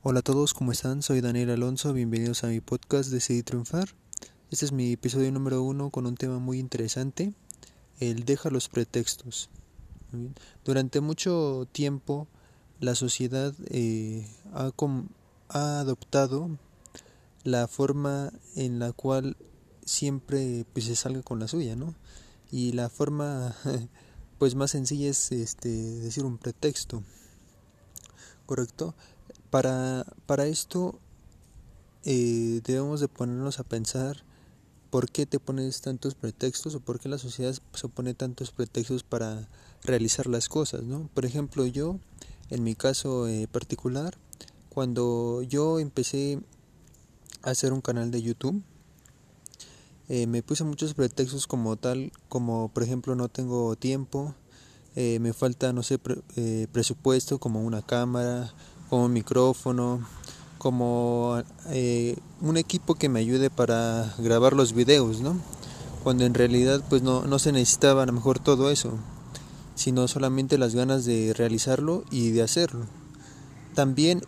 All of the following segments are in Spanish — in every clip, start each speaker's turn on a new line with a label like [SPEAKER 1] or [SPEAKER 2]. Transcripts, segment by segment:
[SPEAKER 1] Hola a todos, ¿cómo están? Soy Daniel Alonso, bienvenidos a mi podcast Decidí Triunfar. Este es mi episodio número uno con un tema muy interesante, el deja los pretextos. Durante mucho tiempo la sociedad eh, ha, ha, adoptado la forma en la cual siempre pues, se salga con la suya, ¿no? Y la forma pues más sencilla es este, decir un pretexto, ¿correcto? Para, para esto eh, debemos de ponernos a pensar por qué te pones tantos pretextos o por qué la sociedad se pone tantos pretextos para realizar las cosas, ¿no? Por ejemplo, yo, en mi caso eh, particular, cuando yo empecé a hacer un canal de YouTube, eh, me puse muchos pretextos como tal, como por ejemplo no tengo tiempo, me falta, no sé, presupuesto como una cámara, como micrófono, como eh, un equipo que me ayude para grabar los videos, ¿no? Cuando en realidad pues no, no se necesitaba a lo mejor todo eso, sino solamente las ganas de realizarlo y de hacerlo. También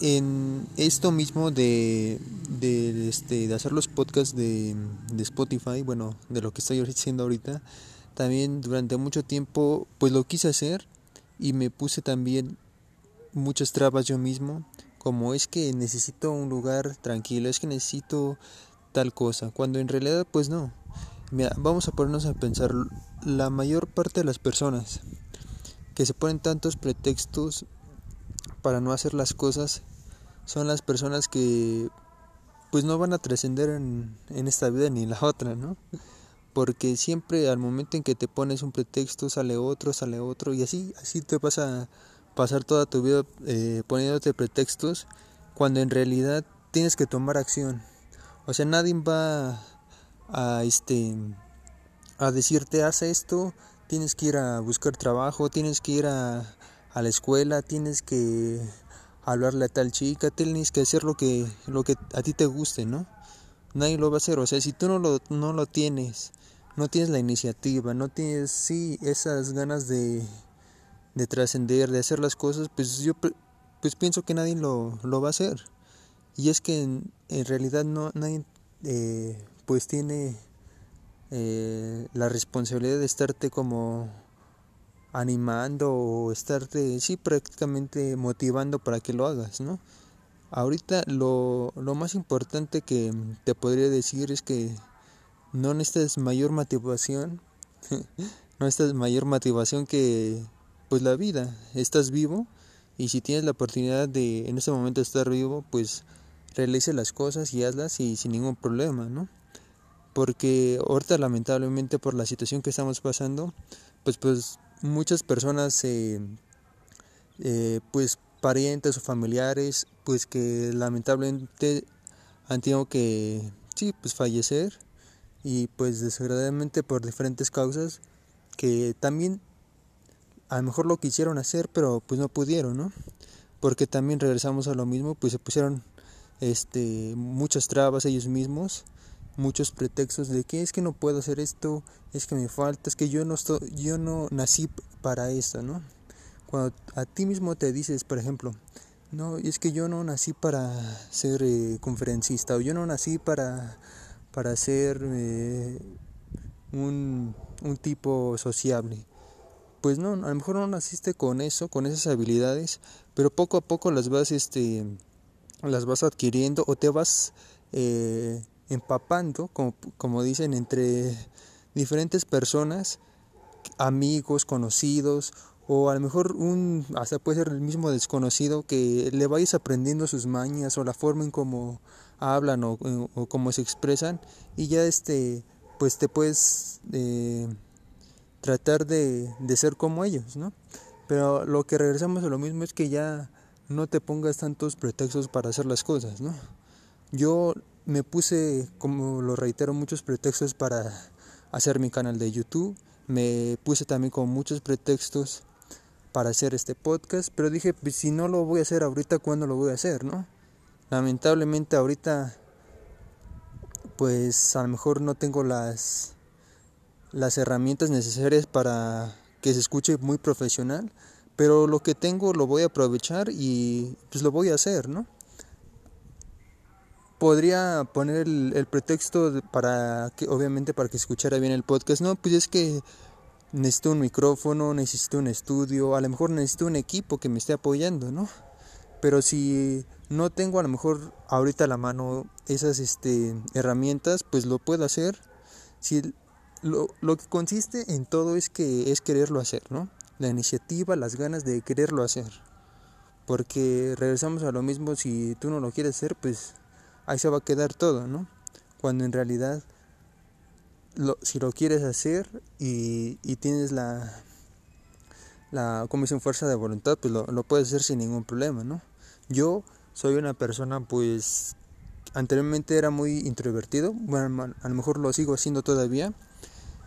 [SPEAKER 1] en esto mismo de, de, este, de hacer los podcasts de, de Spotify, bueno, de lo que estoy haciendo ahorita, también durante mucho tiempo pues lo quise hacer y me puse también muchas trabas yo mismo, como es que necesito un lugar tranquilo, es que necesito tal cosa, cuando en realidad pues no. Vamos a ponernos a pensar, la mayor parte de las personas que se ponen tantos pretextos para no hacer las cosas son las personas que pues no van a trascender en, en esta vida ni en la otra, ¿no? Porque siempre al momento en que te pones un pretexto sale otro, sale otro y así, así te pasa pasar toda tu vida eh, poniéndote pretextos cuando en realidad tienes que tomar acción. O sea, nadie va a este a decirte haz esto, tienes que ir a buscar trabajo, tienes que ir a, a la escuela, tienes que hablarle a tal chica, tienes que hacer lo que lo que a ti te guste, ¿no? Nadie lo va a hacer, o sea, si tú no lo no lo tienes, no tienes la iniciativa, no tienes sí esas ganas de de trascender, de hacer las cosas, pues yo pues pienso que nadie lo, lo va a hacer. Y es que en, en realidad no nadie eh, pues tiene eh, la responsabilidad de estarte como animando o estarte sí prácticamente motivando para que lo hagas, ¿no? Ahorita lo, lo más importante que te podría decir es que no necesitas mayor motivación, no necesitas mayor motivación que pues la vida, estás vivo y si tienes la oportunidad de en este momento estar vivo, pues realice las cosas y hazlas y sin ningún problema, ¿no? Porque ahorita lamentablemente por la situación que estamos pasando, pues pues muchas personas eh, eh, pues parientes o familiares pues que lamentablemente han tenido que sí pues fallecer y pues desgraciadamente por diferentes causas que también a lo mejor lo quisieron hacer, pero pues no pudieron, ¿no? Porque también regresamos a lo mismo, pues se pusieron este muchas trabas ellos mismos, muchos pretextos de que es que no puedo hacer esto, es que me falta, es que yo no estoy, yo no nací para esto, ¿no? Cuando a ti mismo te dices, por ejemplo, no, es que yo no nací para ser eh, conferencista o yo no nací para para ser eh, un, un tipo sociable pues no, a lo mejor no naciste con eso, con esas habilidades, pero poco a poco las vas, este, las vas adquiriendo o te vas eh, empapando, como, como dicen, entre diferentes personas, amigos, conocidos, o a lo mejor un, hasta puede ser el mismo desconocido que le vayas aprendiendo sus mañas o la forma en cómo hablan o, cómo se expresan y ya este, pues te puedes... Eh, tratar de, de ser como ellos, ¿no? Pero lo que regresamos a lo mismo es que ya no te pongas tantos pretextos para hacer las cosas, ¿no? Yo me puse, como lo reitero, muchos pretextos para hacer mi canal de YouTube, me puse también con muchos pretextos para hacer este podcast, pero dije, pues si no lo voy a hacer ahorita, ¿cuándo lo voy a hacer, no? Lamentablemente ahorita, pues a lo mejor no tengo las las herramientas necesarias para que se escuche muy profesional, pero lo que tengo lo voy a aprovechar y pues lo voy a hacer, ¿no? Podría poner el, pretexto para que, obviamente, para que escuchara bien el podcast, no, pues es que necesito un micrófono, necesito un estudio, a lo mejor necesito un equipo que me esté apoyando, ¿no? Pero si no tengo a lo mejor ahorita a la mano esas este, herramientas, pues lo puedo hacer. Si lo, lo que consiste en todo es que es quererlo hacer, ¿no? La iniciativa, las ganas de quererlo hacer. Porque regresamos a lo mismo, si tú no lo quieres hacer, pues ahí se va a quedar todo, ¿no? Cuando en realidad, lo, si lo quieres hacer y, y tienes la, la comisión fuerza de voluntad, pues lo, lo, puedes hacer sin ningún problema, ¿no? Yo soy una persona, pues, anteriormente era muy introvertido, bueno, a lo mejor lo sigo haciendo todavía,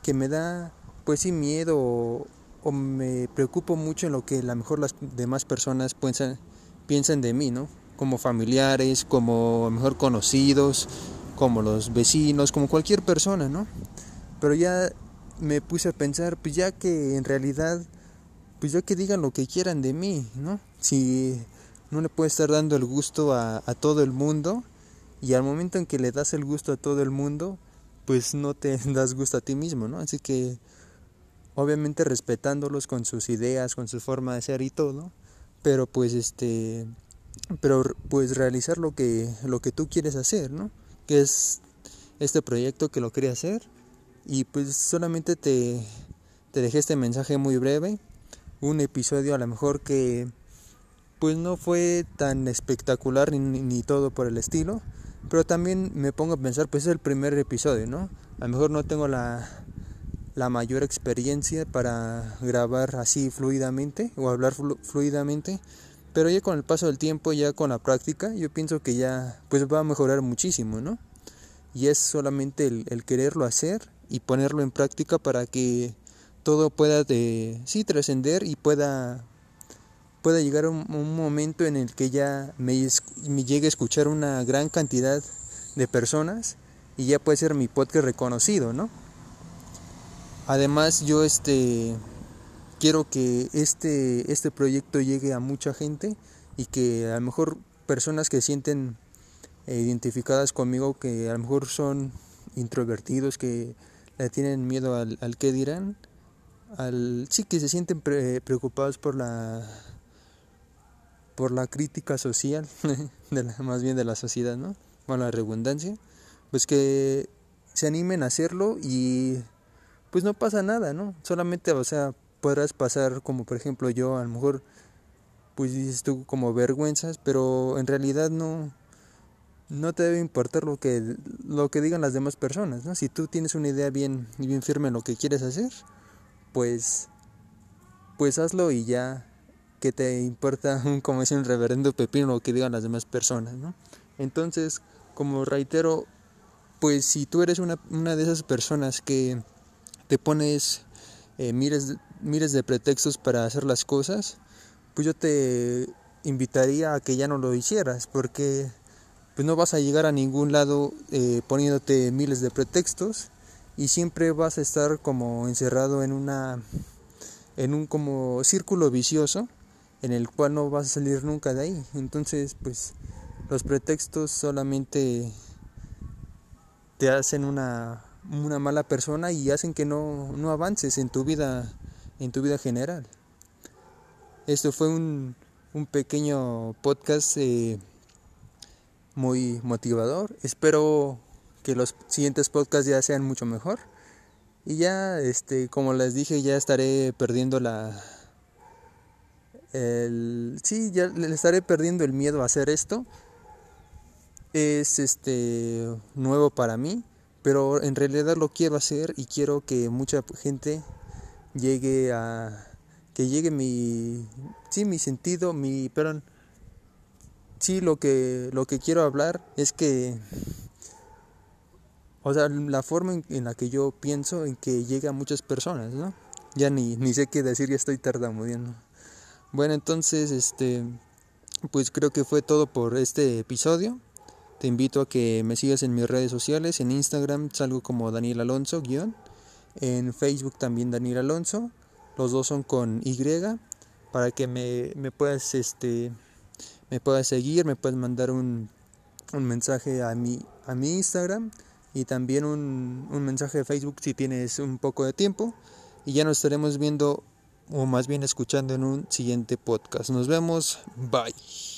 [SPEAKER 1] que me da, pues sí, miedo o, me preocupo mucho en lo que a lo mejor las demás personas piensan, piensan de mí, ¿no? como familiares, como mejor conocidos, como los vecinos, como cualquier persona, ¿no? Pero ya me puse a pensar, pues ya que en realidad, pues ya que digan lo que quieran de mí, ¿no? Si no le puedes estar dando el gusto a, a todo el mundo y al momento en que le das el gusto a todo el mundo, pues no te das gusto a ti mismo, ¿no? Así que obviamente respetándolos con sus ideas, con su forma de ser y todo, pero pues este pero pues realizar lo que lo que tú quieres hacer no que es este proyecto que lo quería hacer y pues solamente te, te dejé este mensaje muy breve un episodio a lo mejor que pues no fue tan espectacular ni, ni todo por el estilo pero también me pongo a pensar pues es el primer episodio no a lo mejor no tengo la la mayor experiencia para grabar así fluidamente o hablar fluidamente pero ya con el paso del tiempo, ya con la práctica, yo pienso que ya pues va a mejorar muchísimo, ¿no? Y es solamente el, quererlo hacer y ponerlo en práctica para que todo pueda de, sí trascender y pueda pueda llegar un, momento en el que ya me, llegue a escuchar una gran cantidad de personas y ya puede ser mi podcast reconocido, ¿no? Además yo este quiero que este, este proyecto llegue a mucha gente y que a lo mejor personas que sienten eh, identificadas conmigo, que a lo mejor son introvertidos, que le tienen miedo al, al qué dirán, al, sí que se sienten preocupados por la por la crítica social, más bien de la sociedad, ¿no? La redundancia, pues que se animen a hacerlo y pues no pasa nada, ¿no? Solamente, o sea, podrás pasar como por ejemplo yo, a lo mejor pues dices tú como vergüenzas, pero en realidad no no te debe importar lo que lo que digan las demás personas, ¿no? Si tú tienes una idea bien bien firme en lo que quieres hacer, pues pues hazlo y ya que te importa como es un reverendo pepino lo que digan las demás personas, ¿no? Entonces, como reitero, pues si tú eres una, de esas personas que te pones eh, mires miles de pretextos para hacer las cosas, pues yo te invitaría a que ya no lo hicieras, porque pues no vas a llegar a ningún lado eh, poniéndote miles de pretextos y siempre vas a estar como encerrado en una en un como círculo vicioso en el cual no vas a salir nunca de ahí. Entonces, pues los pretextos solamente te hacen una, una mala persona y hacen que no, no avances en tu vida en tu vida general. Esto fue un, un pequeño podcast eh, muy motivador. Espero que los siguientes podcasts ya sean mucho mejor. Y ya, este, como les dije, ya estaré perdiendo la... El, sí, ya le estaré perdiendo el miedo a hacer esto. Es este nuevo para mí, pero en realidad lo quiero hacer y quiero que mucha gente llegue a que llegue mi sí mi sentido mi perdón sí lo que lo que quiero hablar es que o sea la forma en, la que yo pienso en que llegue a muchas personas no ya ni, ni sé qué decir ya estoy tartamudeando bueno, entonces, este, pues creo que fue todo por este episodio. Te invito a que me sigas en mis redes sociales. En Instagram salgo como Daniel Alonso, guion. En Facebook también Daniel Alonso. Los dos son con Y. Para que me, me puedas, este, me puedas seguir, me puedes mandar un, un mensaje a mi, a mi Instagram y también un, un mensaje de Facebook si tienes un poco de tiempo. Y ya nos estaremos viendo o más bien escuchando en un siguiente podcast. Nos vemos, bye.